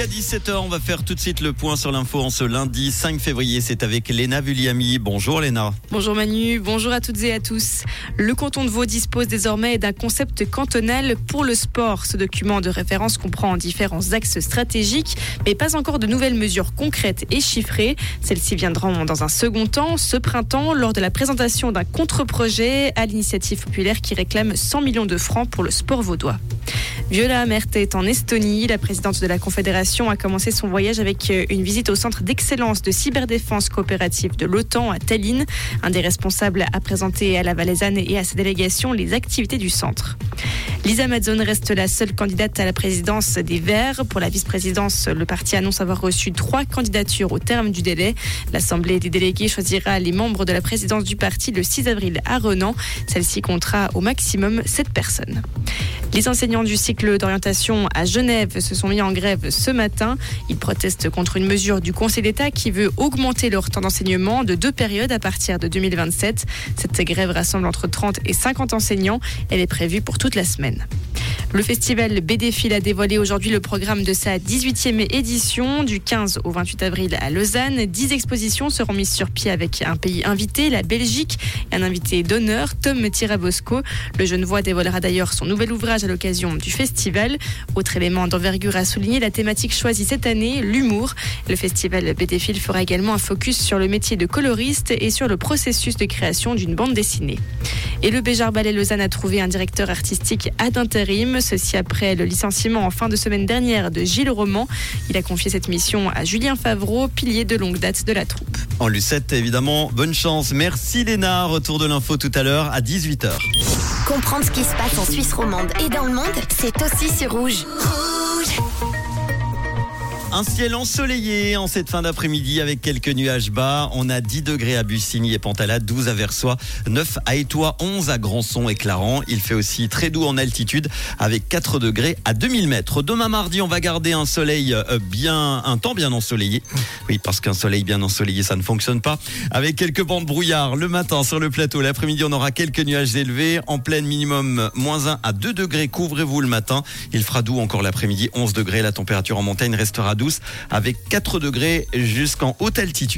À 17h, on va faire tout de suite le point sur l'info en ce lundi 5 février. C'est avec Léna Vulliami. Bonjour Léna. Bonjour Manu, bonjour à toutes et à tous. Le canton de Vaud dispose désormais d'un concept cantonal pour le sport. Ce document de référence comprend différents axes stratégiques, mais pas encore de nouvelles mesures concrètes et chiffrées. Celles-ci viendront dans un second temps, ce printemps, lors de la présentation d'un contre-projet à l'initiative populaire qui réclame 100 millions de francs pour le sport vaudois. Viola Amerte est en Estonie. La présidente de la Confédération a commencé son voyage avec euh, une visite au centre d'excellence de cyberdéfense coopérative de l'OTAN à Tallinn. Un des responsables a présenté à la Valaisanne et à sa délégation les activités du centre. Lisa Mazzone reste la seule candidate à la présidence des Verts. Pour la vice-présidence, le parti annonce avoir reçu trois candidatures au terme du délai. L'Assemblée des délégués choisira les membres de la présidence du parti le 6 avril à Renan. Celle-ci comptera au maximum sept personnes. Les enseignants du cycle d'orientation à Genève se sont mis en grève ce matin. Ils protestent contre une mesure du Conseil d'État qui veut augmenter leur temps d'enseignement de deux périodes à partir de 2027. Cette grève rassemble entre 30 et 50 enseignants. Elle est prévue pour toute la semaine. semaine. Le festival BDFIL a dévoilé aujourd'hui le programme de sa 18e édition du 15 au 28 avril à Lausanne. 10 expositions seront mises sur pied avec un pays invité, la Belgique, et un invité d'honneur, Tom Tirabosco. Le jeune voix dévoilera d'ailleurs son nouvel ouvrage à l'occasion du festival. Autre élément d'envergure à souligner, la thématique choisie cette année, l'humour. Le festival BDFIL fera également un focus sur le métier de coloriste et sur le processus de création d'une bande dessinée. Et le Béjar Ballet Lausanne a trouvé un directeur artistique ad intérim. Ceci après le licenciement en fin de semaine dernière de Gilles Roman. Il a confié cette mission à Julien Favreau, pilier de longue date de la troupe. En Lucette, évidemment, bonne chance. Merci Léna. Retour de l'info tout à l'heure à 18h. Comprendre ce qui se passe en Suisse romande et dans le monde, c'est aussi sur Rouge. Un ciel ensoleillé en cette fin d'après-midi avec quelques nuages bas. On a 10 degrés à Bussigny et Pantalade, 12 à Versoix, 9 à Étoile, 11 à Grandson et Clarence. Il fait aussi très doux en altitude avec 4 degrés à 2000 mètres. Demain mardi, on va garder un soleil euh, bien, un temps bien ensoleillé. Oui, parce qu'un soleil bien ensoleillé, ça ne fonctionne pas. Avec quelques bancs de brouillard le matin sur le plateau. L'après-midi, on aura quelques nuages élevés. En pleine minimum, moins 1 à 2 degrés. Couvrez-vous le matin. Il fera doux encore l'après-midi, 11 degrés. La température en montagne restera avec 4 degrés jusqu'en haute altitude.